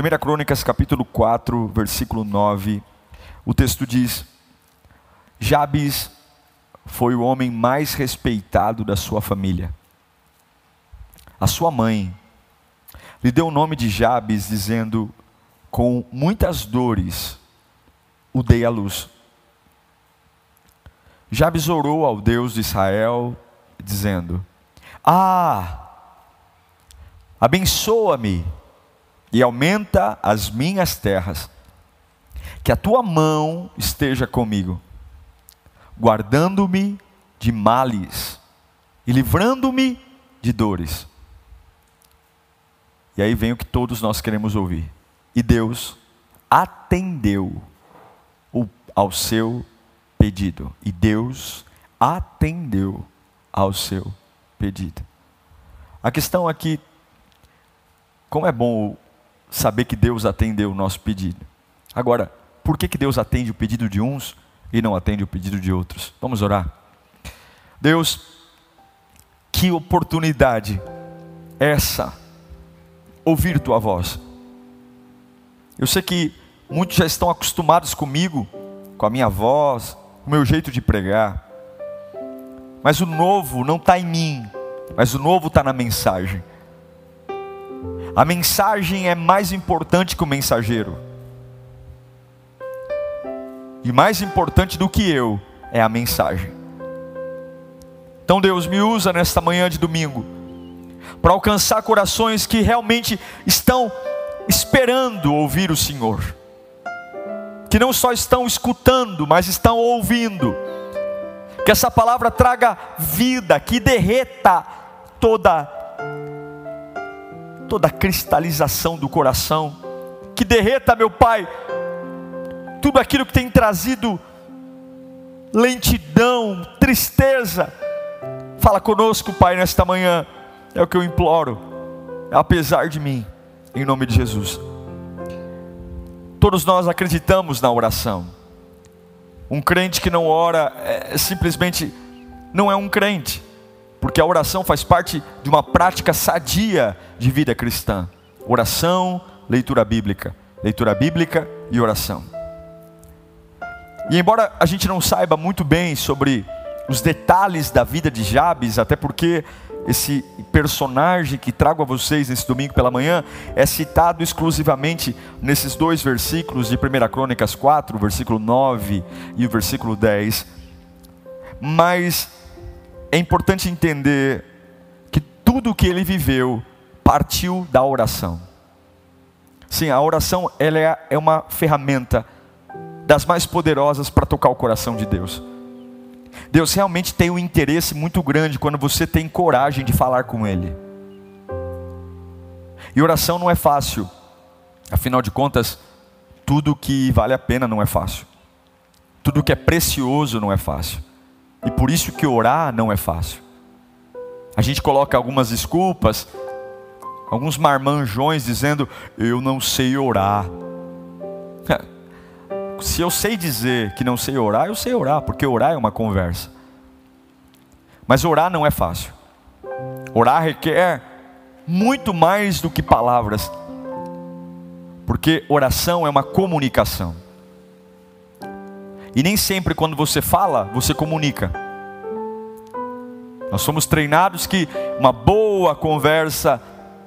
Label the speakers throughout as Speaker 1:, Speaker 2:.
Speaker 1: 1 Crônicas capítulo 4, versículo 9, o texto diz: Jabes foi o homem mais respeitado da sua família. A sua mãe lhe deu o nome de Jabes, dizendo: Com muitas dores o dei à luz. Jabes orou ao Deus de Israel, dizendo: Ah, abençoa-me e aumenta as minhas terras, que a tua mão esteja comigo, guardando-me de males e livrando-me de dores. E aí vem o que todos nós queremos ouvir. E Deus atendeu ao seu pedido. E Deus atendeu ao seu pedido. A questão aqui, como é bom saber que Deus atendeu o nosso pedido. Agora, por que, que Deus atende o pedido de uns e não atende o pedido de outros? Vamos orar. Deus, que oportunidade essa ouvir tua voz. Eu sei que muitos já estão acostumados comigo, com a minha voz, o meu jeito de pregar. Mas o novo não está em mim, mas o novo está na mensagem. A mensagem é mais importante que o mensageiro. E mais importante do que eu é a mensagem. Então Deus me usa nesta manhã de domingo para alcançar corações que realmente estão esperando ouvir o Senhor. Que não só estão escutando, mas estão ouvindo. Que essa palavra traga vida, que derreta toda toda a cristalização do coração, que derreta, meu Pai, tudo aquilo que tem trazido lentidão, tristeza. Fala conosco, Pai, nesta manhã, é o que eu imploro, apesar de mim, em nome de Jesus. Todos nós acreditamos na oração. Um crente que não ora é, simplesmente não é um crente porque a oração faz parte de uma prática sadia de vida cristã. Oração, leitura bíblica, leitura bíblica e oração. E embora a gente não saiba muito bem sobre os detalhes da vida de Jabes, até porque esse personagem que trago a vocês nesse domingo pela manhã é citado exclusivamente nesses dois versículos de 1 Crônicas 4, o versículo 9 e o versículo 10. Mas é importante entender que tudo o que ele viveu partiu da oração. Sim, a oração ela é, é uma ferramenta das mais poderosas para tocar o coração de Deus. Deus realmente tem um interesse muito grande quando você tem coragem de falar com Ele. E oração não é fácil, afinal de contas, tudo que vale a pena não é fácil, tudo que é precioso não é fácil. E por isso que orar não é fácil. A gente coloca algumas desculpas, alguns marmanjões dizendo: Eu não sei orar. Se eu sei dizer que não sei orar, eu sei orar, porque orar é uma conversa. Mas orar não é fácil. Orar requer muito mais do que palavras, porque oração é uma comunicação. E nem sempre quando você fala, você comunica. Nós somos treinados que uma boa conversa,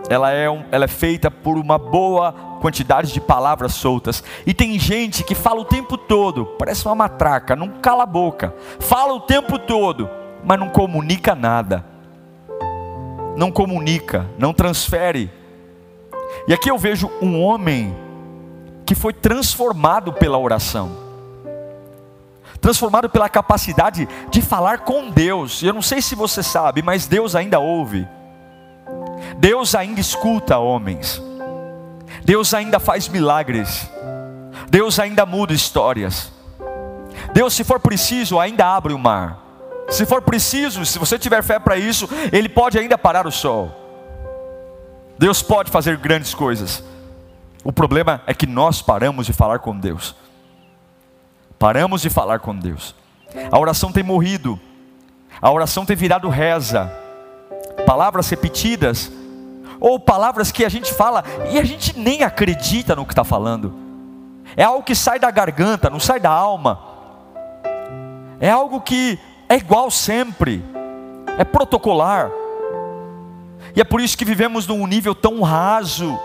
Speaker 1: ela é, um, ela é feita por uma boa quantidade de palavras soltas. E tem gente que fala o tempo todo, parece uma matraca, não cala a boca. Fala o tempo todo, mas não comunica nada. Não comunica, não transfere. E aqui eu vejo um homem que foi transformado pela oração transformado pela capacidade de falar com Deus. Eu não sei se você sabe, mas Deus ainda ouve. Deus ainda escuta homens. Deus ainda faz milagres. Deus ainda muda histórias. Deus, se for preciso, ainda abre o mar. Se for preciso, se você tiver fé para isso, Ele pode ainda parar o sol. Deus pode fazer grandes coisas. O problema é que nós paramos de falar com Deus. Paramos de falar com Deus. A oração tem morrido. A oração tem virado reza. Palavras repetidas. Ou palavras que a gente fala e a gente nem acredita no que está falando. É algo que sai da garganta, não sai da alma. É algo que é igual sempre. É protocolar. E é por isso que vivemos num nível tão raso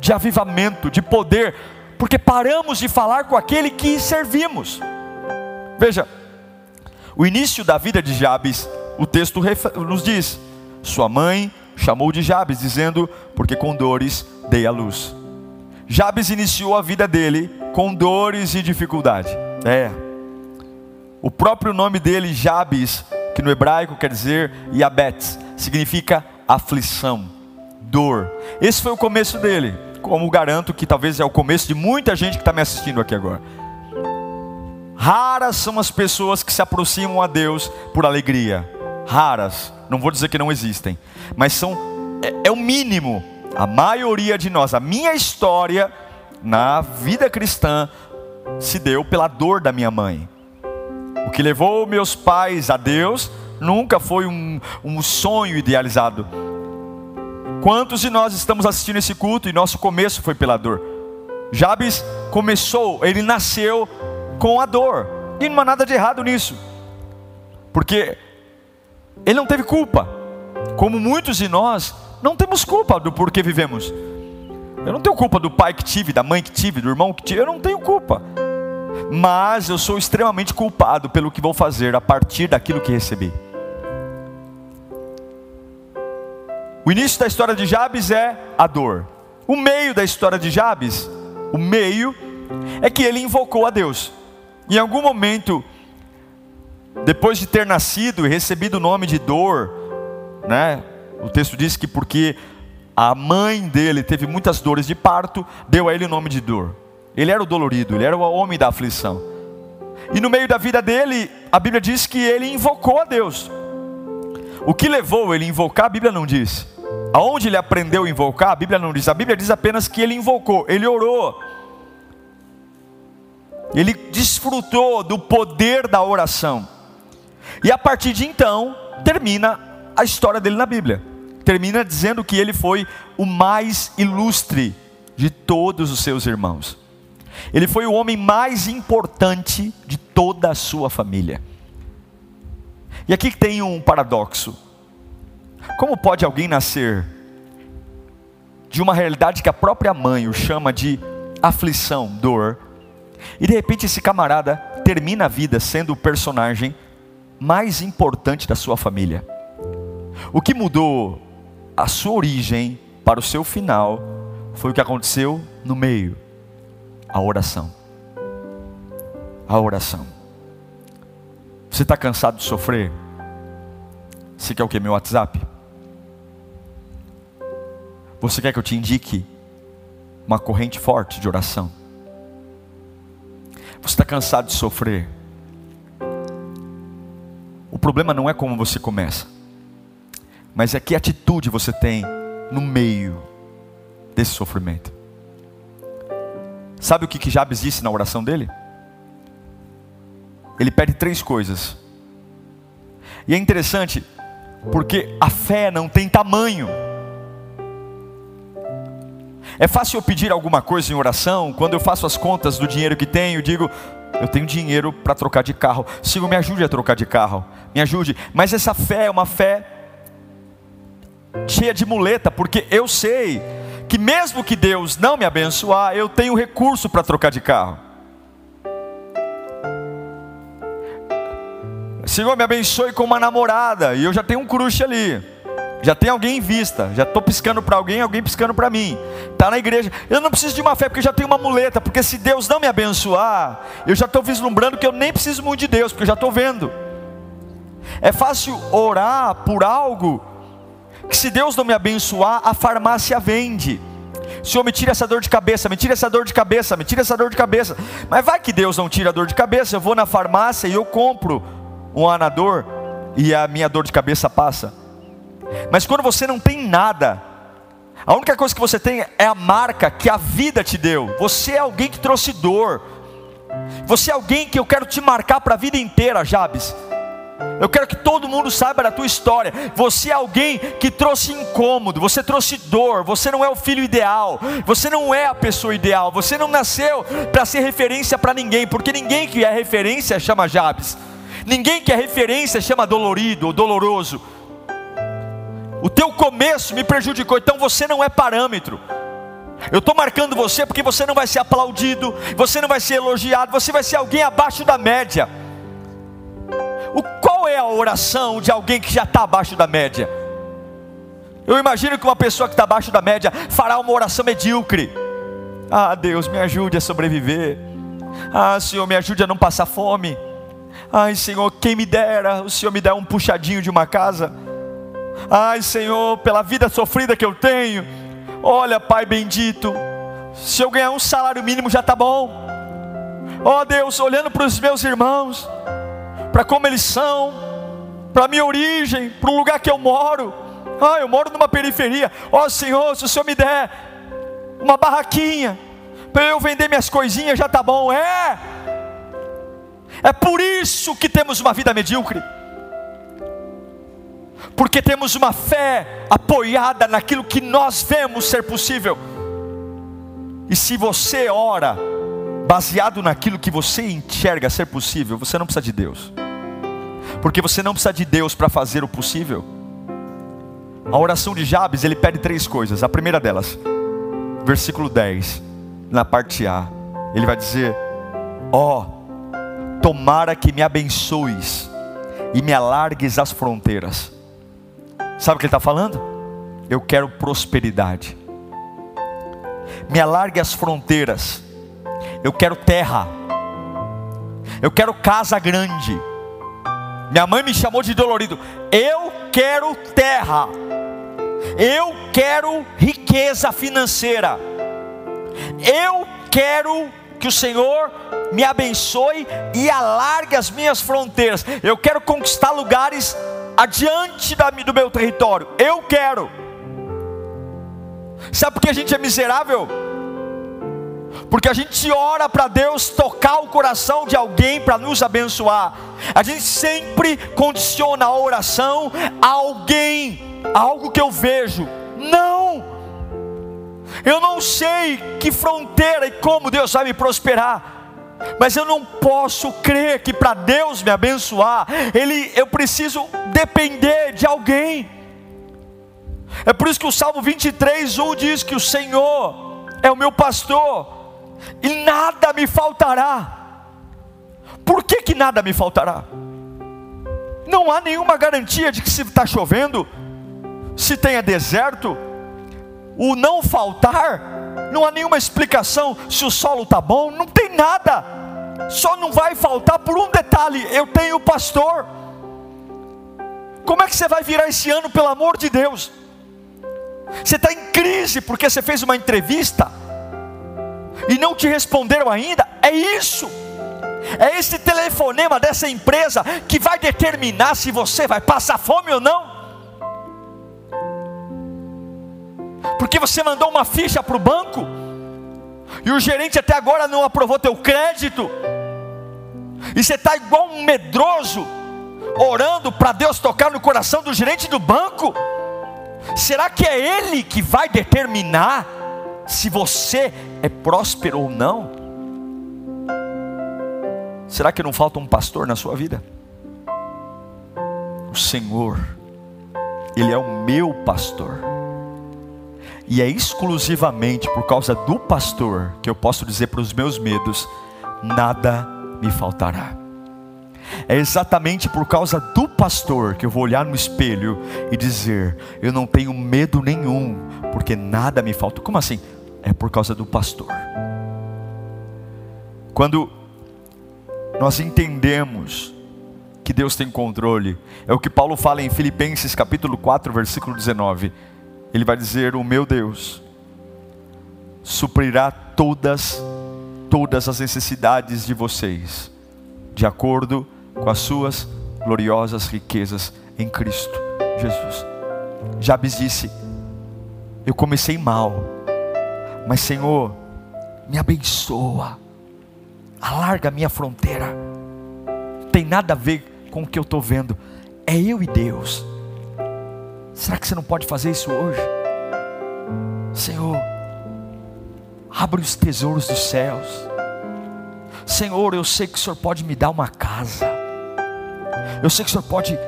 Speaker 1: de avivamento, de poder, porque paramos de falar com aquele que servimos. Veja, o início da vida de Jabes, o texto nos diz: sua mãe chamou de Jabes, dizendo: porque com dores dei a luz. Jabes iniciou a vida dele com dores e dificuldade. É. O próprio nome dele, Jabes, que no hebraico quer dizer Yabetz, significa aflição, dor. Esse foi o começo dele, como garanto que talvez é o começo de muita gente que está me assistindo aqui agora. Raras são as pessoas que se aproximam a Deus por alegria. Raras, não vou dizer que não existem, mas são é, é o mínimo. A maioria de nós, a minha história na vida cristã se deu pela dor da minha mãe. O que levou meus pais a Deus nunca foi um, um sonho idealizado. Quantos de nós estamos assistindo esse culto e nosso começo foi pela dor? Jabes começou, ele nasceu com a dor, e não há nada de errado nisso, porque ele não teve culpa, como muitos de nós não temos culpa do porquê vivemos. Eu não tenho culpa do pai que tive, da mãe que tive, do irmão que tive, eu não tenho culpa. Mas eu sou extremamente culpado pelo que vou fazer a partir daquilo que recebi. O início da história de Jabes é a dor. O meio da história de Jabes, o meio, é que ele invocou a Deus. Em algum momento, depois de ter nascido e recebido o nome de dor, né? O texto diz que porque a mãe dele teve muitas dores de parto, deu a ele o nome de dor. Ele era o dolorido, ele era o homem da aflição. E no meio da vida dele, a Bíblia diz que ele invocou a Deus. O que levou ele a invocar, a Bíblia não diz. Aonde ele aprendeu a invocar, a Bíblia não diz. A Bíblia diz apenas que ele invocou, ele orou. Ele desfrutou do poder da oração. E a partir de então, termina a história dele na Bíblia. Termina dizendo que ele foi o mais ilustre de todos os seus irmãos. Ele foi o homem mais importante de toda a sua família. E aqui tem um paradoxo. Como pode alguém nascer de uma realidade que a própria mãe o chama de aflição, dor, e de repente esse camarada termina a vida sendo o personagem mais importante da sua família? O que mudou a sua origem para o seu final foi o que aconteceu no meio a oração. A oração. Você está cansado de sofrer? Você quer o que? Meu WhatsApp? Você quer que eu te indique uma corrente forte de oração? Você está cansado de sofrer? O problema não é como você começa, mas é que atitude você tem no meio desse sofrimento. Sabe o que, que Jabes disse na oração dele? Ele pede três coisas. E é interessante, porque a fé não tem tamanho. É fácil eu pedir alguma coisa em oração, quando eu faço as contas do dinheiro que tenho, digo, eu tenho dinheiro para trocar de carro. Senhor, me ajude a trocar de carro. Me ajude. Mas essa fé é uma fé cheia de muleta, porque eu sei que mesmo que Deus não me abençoar, eu tenho recurso para trocar de carro. Senhor, me abençoe com uma namorada, e eu já tenho um crush ali já tem alguém em vista, já estou piscando para alguém, alguém piscando para mim. Está na igreja. Eu não preciso de uma fé porque já tenho uma muleta, porque se Deus não me abençoar, eu já estou vislumbrando que eu nem preciso muito de Deus, porque eu já estou vendo. É fácil orar por algo que se Deus não me abençoar, a farmácia vende. Senhor, me tira essa dor de cabeça, me tira essa dor de cabeça, me tira essa dor de cabeça. Mas vai que Deus não tira a dor de cabeça. Eu vou na farmácia e eu compro um anador e a minha dor de cabeça passa. Mas quando você não tem nada, a única coisa que você tem é a marca que a vida te deu. Você é alguém que trouxe dor. Você é alguém que eu quero te marcar para a vida inteira, Jabes. Eu quero que todo mundo saiba da tua história. Você é alguém que trouxe incômodo, você trouxe dor, você não é o filho ideal, você não é a pessoa ideal, você não nasceu para ser referência para ninguém, porque ninguém que é referência chama Jabes, ninguém que é referência chama dolorido ou doloroso. O teu começo me prejudicou, então você não é parâmetro. Eu estou marcando você porque você não vai ser aplaudido, você não vai ser elogiado, você vai ser alguém abaixo da média. O, qual é a oração de alguém que já está abaixo da média? Eu imagino que uma pessoa que está abaixo da média fará uma oração medíocre. Ah, Deus, me ajude a sobreviver. Ah, Senhor, me ajude a não passar fome. Ai, Senhor, quem me dera, o Senhor me dá um puxadinho de uma casa. Ai, Senhor, pela vida sofrida que eu tenho. Olha, Pai bendito, se eu ganhar um salário mínimo já está bom. Ó oh, Deus, olhando para os meus irmãos, para como eles são, para a minha origem, para o lugar que eu moro. Ah, eu moro numa periferia. Ó oh, Senhor, se o Senhor me der uma barraquinha para eu vender minhas coisinhas, já está bom. É. É por isso que temos uma vida medíocre. Porque temos uma fé apoiada naquilo que nós vemos ser possível. E se você ora baseado naquilo que você enxerga ser possível, você não precisa de Deus porque você não precisa de Deus para fazer o possível. A oração de Jabes, ele pede três coisas. A primeira delas, versículo 10, na parte A, ele vai dizer: Ó, oh, tomara que me abençoes e me alargues as fronteiras. Sabe o que ele está falando? Eu quero prosperidade. Me alargue as fronteiras. Eu quero terra. Eu quero casa grande. Minha mãe me chamou de dolorido. Eu quero terra. Eu quero riqueza financeira. Eu quero que o Senhor me abençoe e alargue as minhas fronteiras. Eu quero conquistar lugares adiante do meu território. Eu quero. Sabe por que a gente é miserável? porque a gente ora para Deus tocar o coração de alguém para nos abençoar. A gente sempre condiciona a oração a alguém, a algo que eu vejo. Não! Eu não sei que fronteira e como Deus vai me prosperar. Mas eu não posso crer que para Deus me abençoar, ele, eu preciso depender de alguém. É por isso que o Salmo 23, 1 diz que o Senhor é o meu pastor, e nada me faltará. Por que, que nada me faltará? Não há nenhuma garantia de que se está chovendo, se tenha deserto, o não faltar, não há nenhuma explicação se o solo está bom, não tem nada, só não vai faltar por um detalhe: eu tenho o pastor. Como é que você vai virar esse ano, pelo amor de Deus? Você está em crise porque você fez uma entrevista, e não te responderam ainda, é isso. É esse telefonema dessa empresa que vai determinar se você vai passar fome ou não. Porque você mandou uma ficha para o banco e o gerente até agora não aprovou teu crédito. E você está igual um medroso, orando para Deus tocar no coração do gerente do banco. Será que é ele que vai determinar se você é próspero ou não? Será que não falta um pastor na sua vida? O Senhor, Ele é o meu pastor, e é exclusivamente por causa do pastor que eu posso dizer para os meus medos: nada me faltará. É exatamente por causa do pastor que eu vou olhar no espelho e dizer: Eu não tenho medo nenhum, porque nada me falta. Como assim? é por causa do pastor. Quando nós entendemos que Deus tem controle, é o que Paulo fala em Filipenses capítulo 4, versículo 19. Ele vai dizer: "O meu Deus suprirá todas, todas as necessidades de vocês, de acordo com as suas gloriosas riquezas em Cristo Jesus. Jabes disse: Eu comecei mal, mas Senhor, me abençoa, alarga minha fronteira. Tem nada a ver com o que eu estou vendo, é eu e Deus. Será que você não pode fazer isso hoje? Senhor, abre os tesouros dos céus. Senhor, eu sei que o Senhor pode me dar uma casa. Eu sei que o Senhor pode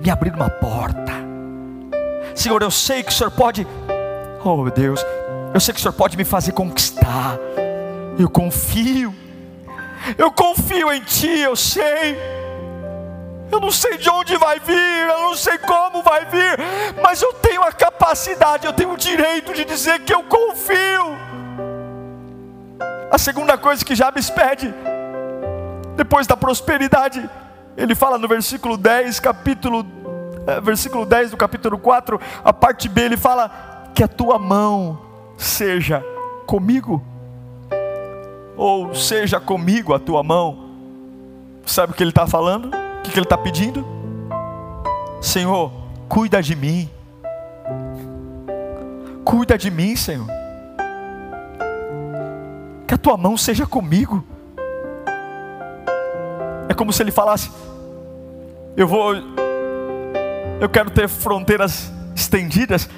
Speaker 1: me abrir uma porta. Senhor, eu sei que o Senhor pode, oh meu Deus, eu sei que o Senhor pode me fazer conquistar. Eu confio, eu confio em Ti, eu sei. Eu não sei de onde vai vir, eu não sei como vai vir, mas eu tenho a capacidade, eu tenho o direito de dizer que eu confio. A segunda coisa que Jabes pede, depois da prosperidade, ele fala no versículo 10, capítulo, é, versículo 10 do capítulo 4, a parte B, ele fala: Que a tua mão seja comigo, ou seja comigo a tua mão. Sabe o que ele está falando? Que, que ele está pedindo? Senhor, cuida de mim, cuida de mim, Senhor, que a tua mão seja comigo. É como se ele falasse: Eu vou, eu quero ter fronteiras estendidas,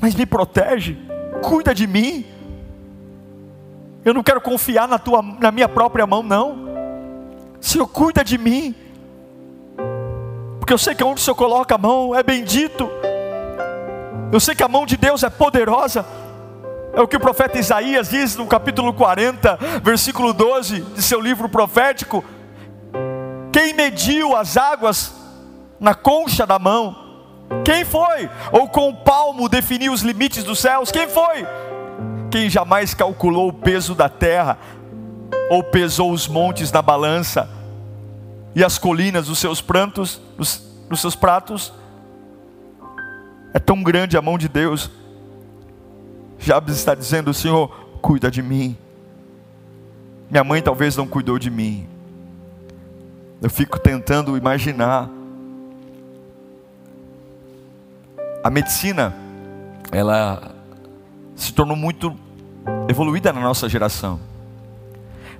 Speaker 1: mas me protege, cuida de mim. Eu não quero confiar na, tua, na minha própria mão, não. Senhor, cuida de mim. Porque eu sei que onde o Senhor coloca a mão é bendito. Eu sei que a mão de Deus é poderosa. É o que o profeta Isaías diz no capítulo 40, versículo 12 de seu livro profético. Quem mediu as águas na concha da mão? Quem foi? Ou com o palmo definiu os limites dos céus? Quem foi? Quem jamais calculou o peso da terra? Ou pesou os montes na balança? E as colinas dos seus prantos, dos seus pratos? É tão grande a mão de Deus. Jabes está dizendo: Senhor, cuida de mim. Minha mãe talvez não cuidou de mim. Eu fico tentando imaginar. A medicina, ela se tornou muito evoluída na nossa geração.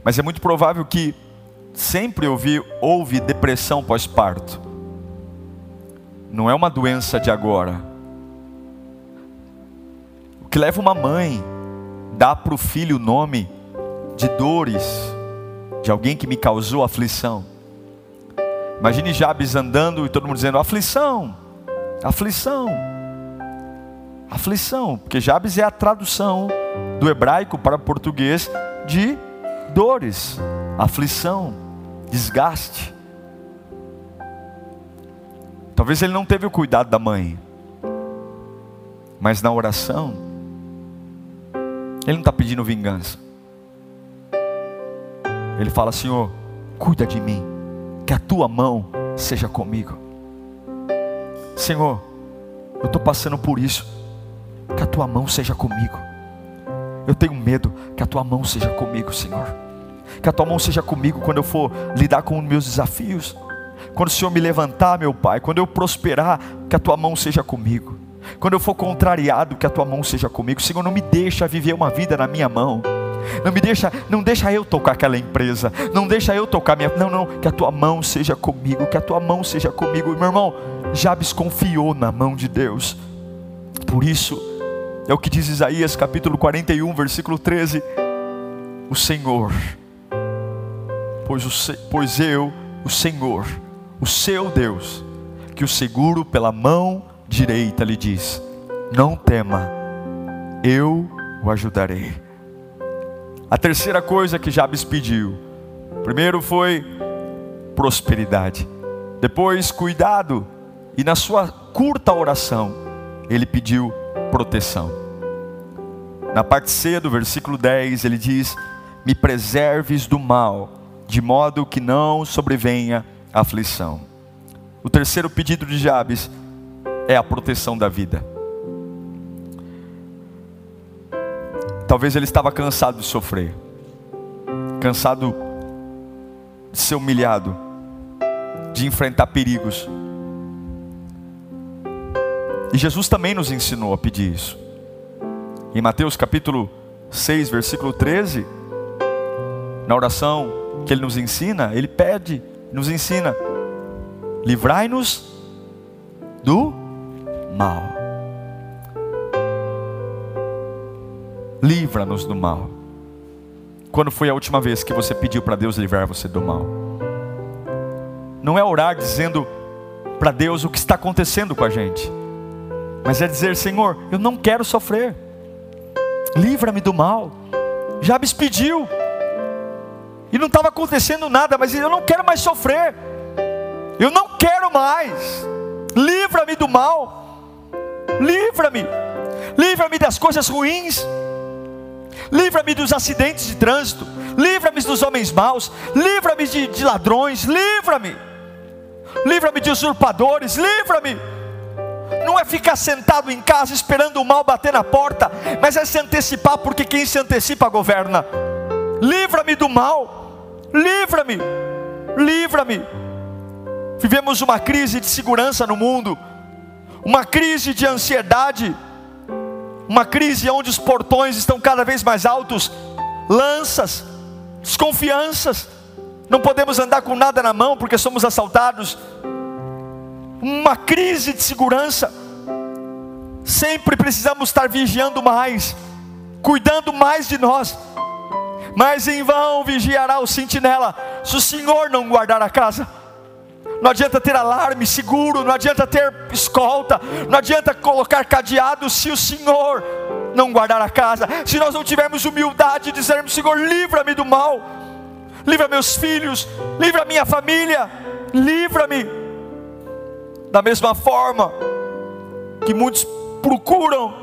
Speaker 1: Mas é muito provável que sempre houve, houve depressão pós-parto. Não é uma doença de agora. O que leva uma mãe dar para o filho o nome de dores, de alguém que me causou aflição. Imagine Jabes andando e todo mundo dizendo: aflição, aflição, aflição, porque Jabes é a tradução do hebraico para português de dores, aflição, desgaste. Talvez ele não teve o cuidado da mãe, mas na oração, ele não está pedindo vingança. Ele fala: Senhor, cuida de mim que a tua mão seja comigo. Senhor, eu estou passando por isso, que a tua mão seja comigo. Eu tenho medo que a tua mão seja comigo, Senhor. Que a tua mão seja comigo quando eu for lidar com os meus desafios. Quando o Senhor me levantar, meu Pai, quando eu prosperar, que a tua mão seja comigo. Quando eu for contrariado, que a tua mão seja comigo. Senhor, não me deixa viver uma vida na minha mão. Não me deixa, não deixa eu tocar aquela empresa. Não deixa eu tocar minha. Não, não, que a tua mão seja comigo, que a tua mão seja comigo. Meu irmão, Jabes confiou na mão de Deus. Por isso, é o que diz Isaías capítulo 41, versículo 13. O Senhor, pois, o, pois eu, o Senhor, o seu Deus, que o seguro pela mão direita, lhe diz: Não tema, eu o ajudarei. A terceira coisa que Jabes pediu, primeiro foi prosperidade, depois cuidado, e na sua curta oração, ele pediu proteção. Na parte C do versículo 10, ele diz: Me preserves do mal, de modo que não sobrevenha aflição. O terceiro pedido de Jabes é a proteção da vida. Talvez ele estava cansado de sofrer, cansado de ser humilhado, de enfrentar perigos. E Jesus também nos ensinou a pedir isso. Em Mateus capítulo 6, versículo 13, na oração que ele nos ensina, ele pede, nos ensina: livrai-nos do mal. Livra-nos do mal. Quando foi a última vez que você pediu para Deus livrar você do mal? Não é orar dizendo para Deus o que está acontecendo com a gente, mas é dizer: Senhor, eu não quero sofrer, livra-me do mal. Jabes pediu, e não estava acontecendo nada, mas eu não quero mais sofrer, eu não quero mais, livra-me do mal, livra-me, livra-me das coisas ruins, livra-me dos acidentes de trânsito, livra-me dos homens maus, livra-me de, de ladrões, livra-me, livra-me de usurpadores, livra-me. Não é ficar sentado em casa esperando o mal bater na porta, mas é se antecipar, porque quem se antecipa governa. Livra-me do mal, livra-me, livra-me. Vivemos uma crise de segurança no mundo, uma crise de ansiedade, uma crise onde os portões estão cada vez mais altos, lanças, desconfianças, não podemos andar com nada na mão porque somos assaltados. Uma crise de segurança, sempre precisamos estar vigiando mais, cuidando mais de nós. Mas em vão vigiará o sentinela, se o Senhor não guardar a casa. Não adianta ter alarme seguro, não adianta ter escolta, não adianta colocar cadeado se o Senhor não guardar a casa. Se nós não tivermos humildade de dizermos: Senhor, livra-me do mal, livra meus filhos, livra minha família, livra-me. Da mesma forma que muitos procuram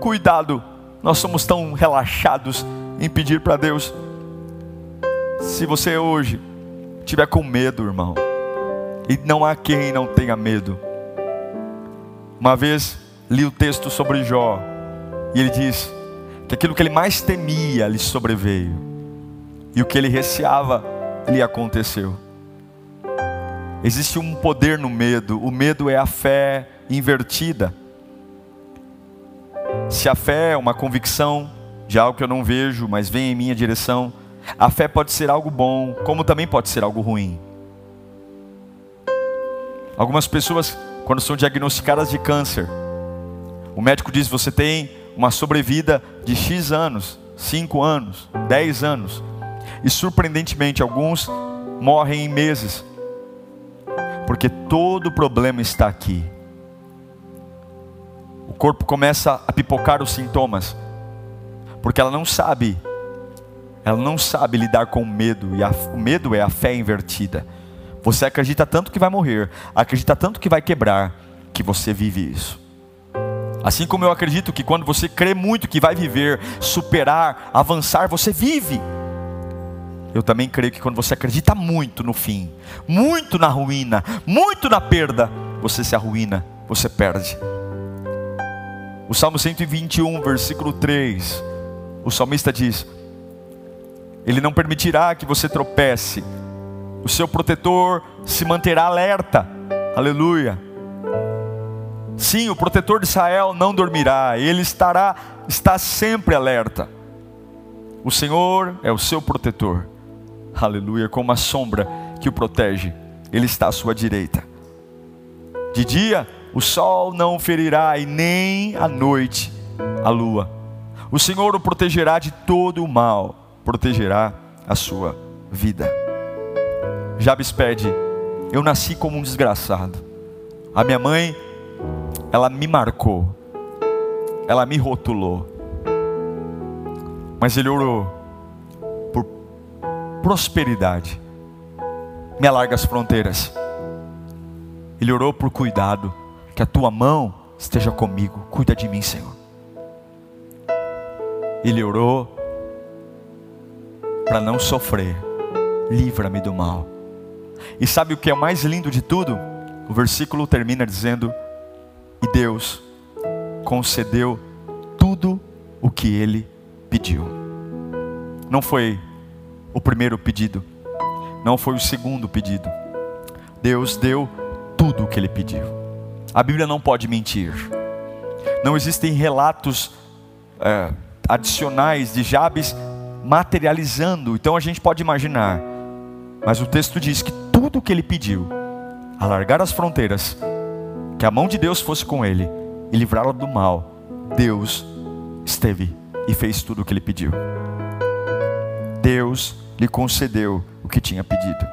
Speaker 1: cuidado, nós somos tão relaxados em pedir para Deus. Se você hoje tiver com medo, irmão, e não há quem não tenha medo. Uma vez li o texto sobre Jó, e ele diz que aquilo que ele mais temia lhe sobreveio, e o que ele receava lhe aconteceu. Existe um poder no medo, o medo é a fé invertida. Se a fé é uma convicção de algo que eu não vejo, mas vem em minha direção, a fé pode ser algo bom, como também pode ser algo ruim. Algumas pessoas, quando são diagnosticadas de câncer, o médico diz: você tem uma sobrevida de X anos, 5 anos, 10 anos. E surpreendentemente, alguns morrem em meses, porque todo o problema está aqui. O corpo começa a pipocar os sintomas, porque ela não sabe, ela não sabe lidar com o medo, e a, o medo é a fé invertida. Você acredita tanto que vai morrer, acredita tanto que vai quebrar, que você vive isso. Assim como eu acredito que quando você crê muito que vai viver, superar, avançar, você vive. Eu também creio que quando você acredita muito no fim, muito na ruína, muito na perda, você se arruína, você perde. O Salmo 121, versículo 3, o salmista diz: Ele não permitirá que você tropece o seu protetor se manterá alerta. Aleluia. Sim, o protetor de Israel não dormirá, ele estará está sempre alerta. O Senhor é o seu protetor. Aleluia, como a sombra que o protege. Ele está à sua direita. De dia o sol não ferirá e nem à noite a lua. O Senhor o protegerá de todo o mal, protegerá a sua vida. Jabes pede: Eu nasci como um desgraçado. A minha mãe, ela me marcou, ela me rotulou. Mas ele orou por prosperidade. Me alarga as fronteiras. Ele orou por cuidado, que a tua mão esteja comigo. Cuida de mim, Senhor. Ele orou para não sofrer. Livra-me do mal. E sabe o que é o mais lindo de tudo? O versículo termina dizendo: E Deus concedeu tudo o que ele pediu. Não foi o primeiro pedido, não foi o segundo pedido. Deus deu tudo o que ele pediu. A Bíblia não pode mentir. Não existem relatos é, adicionais de Jabes materializando. Então a gente pode imaginar. Mas o texto diz que tudo o que ele pediu, alargar as fronteiras, que a mão de Deus fosse com ele e livrá-lo do mal, Deus esteve e fez tudo o que ele pediu. Deus lhe concedeu o que tinha pedido.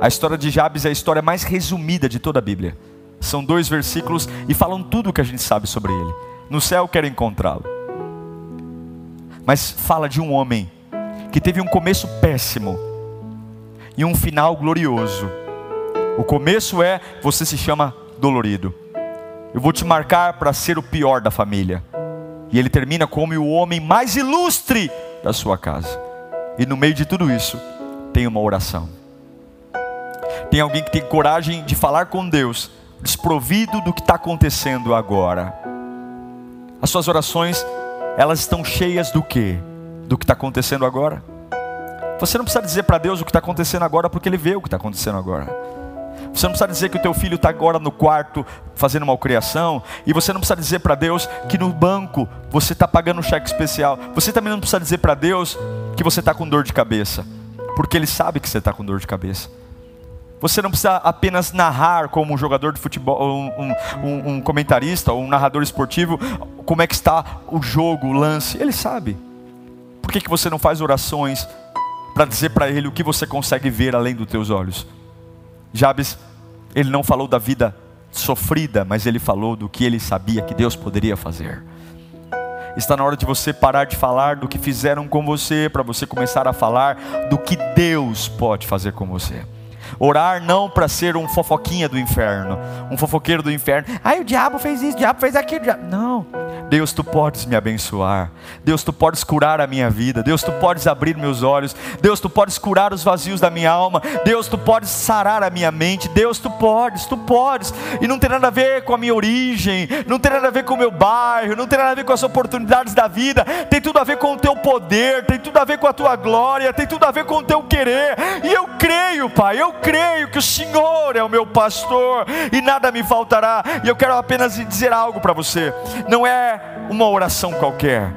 Speaker 1: A história de Jabes é a história mais resumida de toda a Bíblia. São dois versículos e falam tudo o que a gente sabe sobre ele. No céu quero encontrá-lo. Mas fala de um homem que teve um começo péssimo e um final glorioso. O começo é você se chama dolorido. Eu vou te marcar para ser o pior da família. E ele termina como o homem mais ilustre da sua casa. E no meio de tudo isso, tem uma oração. Tem alguém que tem coragem de falar com Deus, desprovido do que está acontecendo agora. As suas orações, elas estão cheias do que? Do que está acontecendo agora. Você não precisa dizer para Deus o que está acontecendo agora, porque Ele vê o que está acontecendo agora. Você não precisa dizer que o teu filho está agora no quarto fazendo malcriação. E você não precisa dizer para Deus que no banco você está pagando um cheque especial. Você também não precisa dizer para Deus que você está com dor de cabeça. Porque Ele sabe que você está com dor de cabeça. Você não precisa apenas narrar como um jogador de futebol, um, um, um comentarista ou um narrador esportivo, como é que está o jogo, o lance. Ele sabe. Por que, que você não faz orações para dizer para ele o que você consegue ver além dos teus olhos? Jabes, ele não falou da vida sofrida, mas ele falou do que ele sabia que Deus poderia fazer. Está na hora de você parar de falar do que fizeram com você, para você começar a falar do que Deus pode fazer com você. Orar não para ser um fofoquinha do inferno, um fofoqueiro do inferno. Ai, o diabo fez isso, o diabo fez aquilo. Não. Deus, tu podes me abençoar. Deus, tu podes curar a minha vida. Deus, tu podes abrir meus olhos. Deus, tu podes curar os vazios da minha alma. Deus, tu podes sarar a minha mente. Deus, tu podes, tu podes. E não tem nada a ver com a minha origem, não tem nada a ver com o meu bairro, não tem nada a ver com as oportunidades da vida. Tem tudo a ver com o teu poder, tem tudo a ver com a tua glória, tem tudo a ver com o teu querer. E eu creio, Pai, eu creio que o Senhor é o meu pastor e nada me faltará. E eu quero apenas dizer algo para você. Não é uma oração qualquer.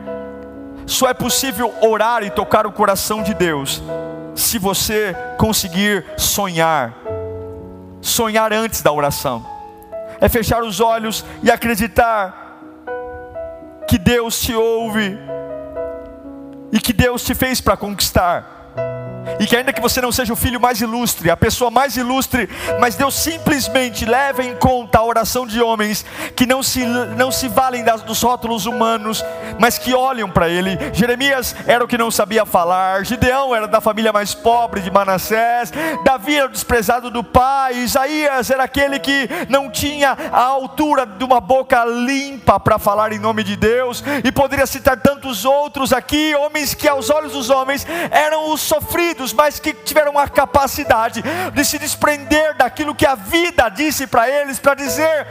Speaker 1: Só é possível orar e tocar o coração de Deus se você conseguir sonhar. Sonhar antes da oração. É fechar os olhos e acreditar que Deus te ouve e que Deus te fez para conquistar. E que ainda que você não seja o filho mais ilustre, a pessoa mais ilustre, mas Deus simplesmente leva em conta a oração de homens que não se, não se valem das, dos rótulos humanos, mas que olham para Ele. Jeremias era o que não sabia falar, Gideão era da família mais pobre de Manassés, Davi era o desprezado do pai, Isaías era aquele que não tinha a altura de uma boca limpa para falar em nome de Deus, e poderia citar tantos outros aqui, homens que aos olhos dos homens eram os sofridos mas que tiveram a capacidade de se desprender daquilo que a vida disse para eles, para dizer: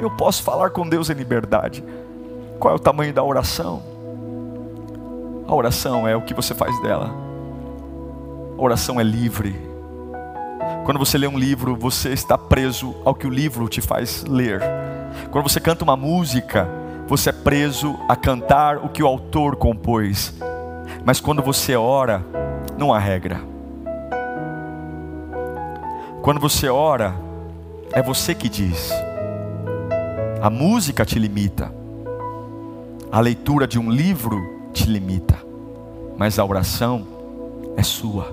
Speaker 1: Eu posso falar com Deus em liberdade. Qual é o tamanho da oração? A oração é o que você faz dela. A oração é livre. Quando você lê um livro, você está preso ao que o livro te faz ler. Quando você canta uma música, você é preso a cantar o que o autor compôs. Mas quando você ora, não há regra. Quando você ora, é você que diz. A música te limita. A leitura de um livro te limita. Mas a oração é sua.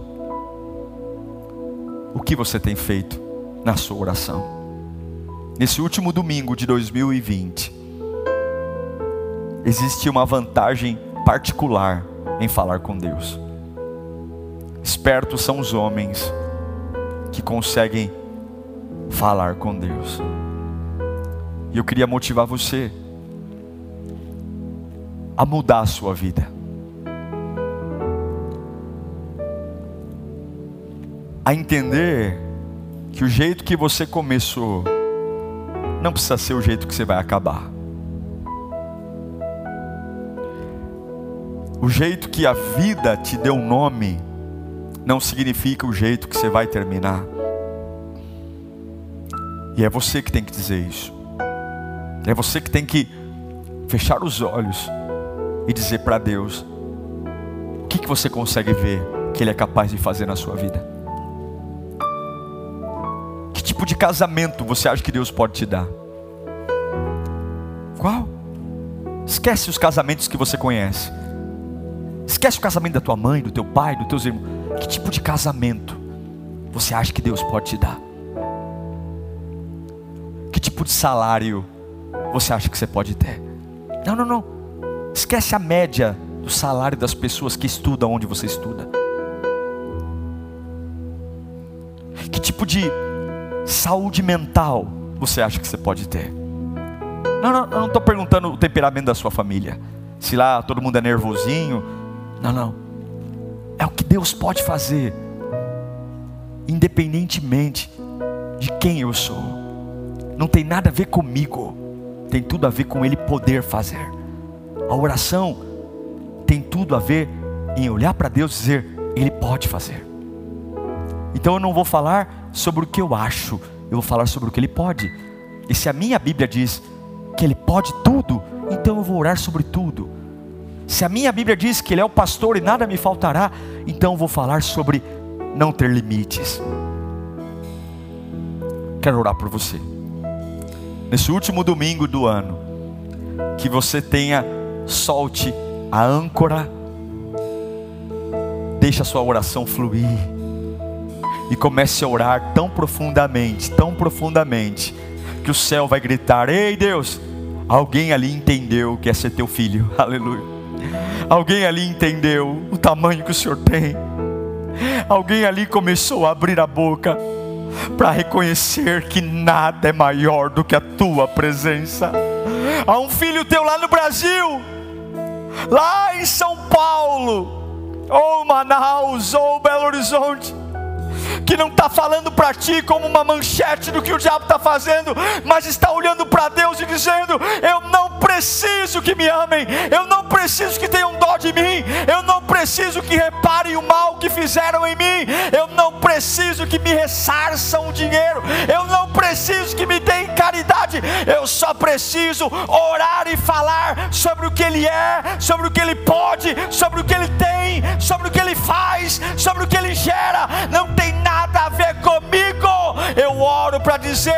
Speaker 1: O que você tem feito na sua oração? Nesse último domingo de 2020, existe uma vantagem particular em falar com Deus. Espertos são os homens que conseguem falar com Deus. E eu queria motivar você a mudar a sua vida. A entender que o jeito que você começou não precisa ser o jeito que você vai acabar. o jeito que a vida te deu nome não significa o jeito que você vai terminar. E é você que tem que dizer isso. É você que tem que fechar os olhos e dizer para Deus: o que, que você consegue ver que Ele é capaz de fazer na sua vida? Que tipo de casamento você acha que Deus pode te dar? Qual? Esquece os casamentos que você conhece. Esquece o casamento da tua mãe, do teu pai, dos teus irmãos. Que tipo de casamento você acha que Deus pode te dar? Que tipo de salário você acha que você pode ter? Não, não, não. Esquece a média do salário das pessoas que estudam onde você estuda. Que tipo de saúde mental você acha que você pode ter? Não, não, eu não estou perguntando o temperamento da sua família. Se lá todo mundo é nervosinho. Não, não. Deus pode fazer, independentemente de quem eu sou. Não tem nada a ver comigo, tem tudo a ver com Ele poder fazer. A oração tem tudo a ver em olhar para Deus e dizer: Ele pode fazer. Então eu não vou falar sobre o que eu acho, eu vou falar sobre o que Ele pode. E se a minha Bíblia diz que Ele pode tudo, então eu vou orar sobre tudo. Se a minha Bíblia diz que Ele é o pastor e nada me faltará, então vou falar sobre não ter limites. Quero orar por você. Nesse último domingo do ano, que você tenha, solte a âncora, deixe a sua oração fluir e comece a orar tão profundamente, tão profundamente, que o céu vai gritar: Ei Deus, alguém ali entendeu que é ser teu filho, aleluia. Alguém ali entendeu o tamanho que o Senhor tem. Alguém ali começou a abrir a boca para reconhecer que nada é maior do que a tua presença. Há um filho teu lá no Brasil, lá em São Paulo, ou Manaus, ou Belo Horizonte que não está falando para ti como uma manchete do que o diabo está fazendo, mas está olhando para Deus e dizendo: Eu não preciso que me amem, eu não preciso que tenham dó de mim, eu não preciso que reparem o mal que fizeram em mim, eu não preciso que me ressarçam o dinheiro, eu não preciso que me deem caridade, eu só preciso orar e falar sobre o que Ele é, sobre o que Ele pode, sobre o que Ele tem, sobre o que Ele faz, sobre o que Ele gera. Não tem nada a ver comigo. Eu oro para dizer,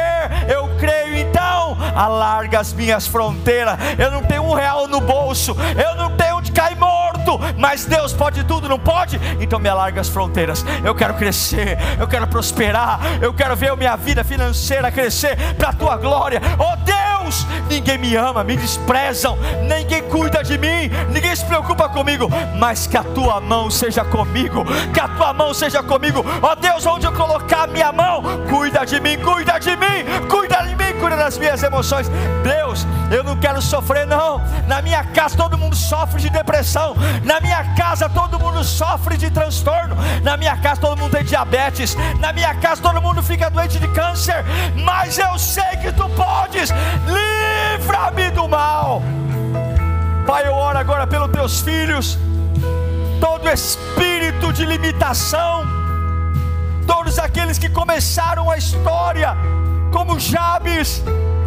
Speaker 1: eu creio então, alarga as minhas fronteiras. Eu não tenho um real no bolso, eu não tenho onde cair morto, mas Deus pode tudo, não pode? Então me alarga as fronteiras. Eu quero crescer, eu quero prosperar, eu quero ver a minha vida financeira crescer para a tua glória. Oh Deus, ninguém me ama, me desprezam, ninguém cuida de mim, ninguém se preocupa comigo, mas que a tua mão seja comigo, que a tua mão seja comigo. Oh Deus, onde eu colocar minha mão, cuida de mim, cuida de mim, cuida de mim, cuida das minhas emoções. Deus, eu não quero sofrer, não. Na minha casa todo mundo sofre de depressão, na minha casa todo mundo sofre de transtorno, na minha casa todo mundo tem diabetes, na minha casa todo mundo fica doente de câncer, mas eu sei que tu podes, livra-me do mal. Pai, eu oro agora pelos teus filhos, todo espírito de limitação, todos aqueles que começaram a história como Jabes,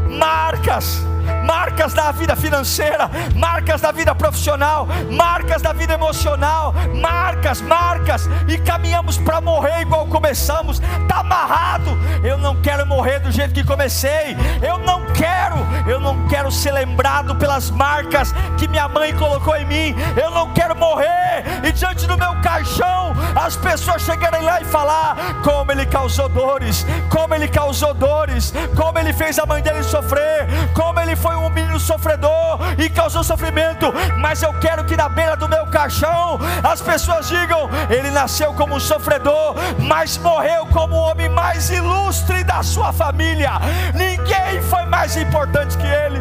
Speaker 1: marcas marcas da vida financeira, marcas da vida profissional, marcas da vida emocional, marcas, marcas, e caminhamos para morrer igual começamos, está amarrado. Eu não quero morrer do jeito que comecei, eu não quero, eu não quero ser lembrado pelas marcas que minha mãe colocou em mim, eu não quero morrer. E diante do meu caixão as pessoas chegarem lá e falar como ele causou dores, como ele causou dores, como ele fez a mãe dele sofrer, como ele foi um menino sofredor e causou sofrimento, mas eu quero que na beira do meu caixão as pessoas digam: ele nasceu como um sofredor, mas morreu como o homem mais ilustre da sua família. Ninguém foi mais importante que ele.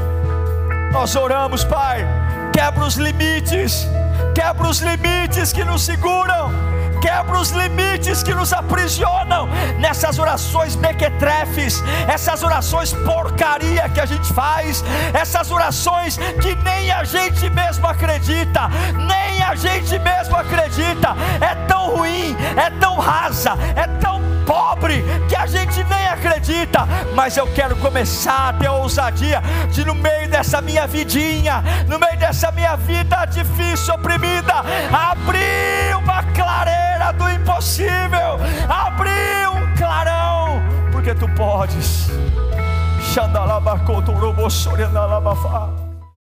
Speaker 1: Nós oramos, Pai, quebra os limites, quebra os limites que nos seguram quebra os limites que nos aprisionam nessas orações mequetrefes, essas orações porcaria que a gente faz, essas orações que nem a gente mesmo acredita, nem a gente mesmo acredita, é tão ruim, é tão rasa, é tão pobre que a gente nem acredita, mas eu quero começar a ter a ousadia de no meio dessa minha vidinha, no meio dessa minha vida difícil, oprimida, abrir uma clareira do impossível, abrir um clarão, porque tu podes. Xandalabacotorobossoriandalabafá.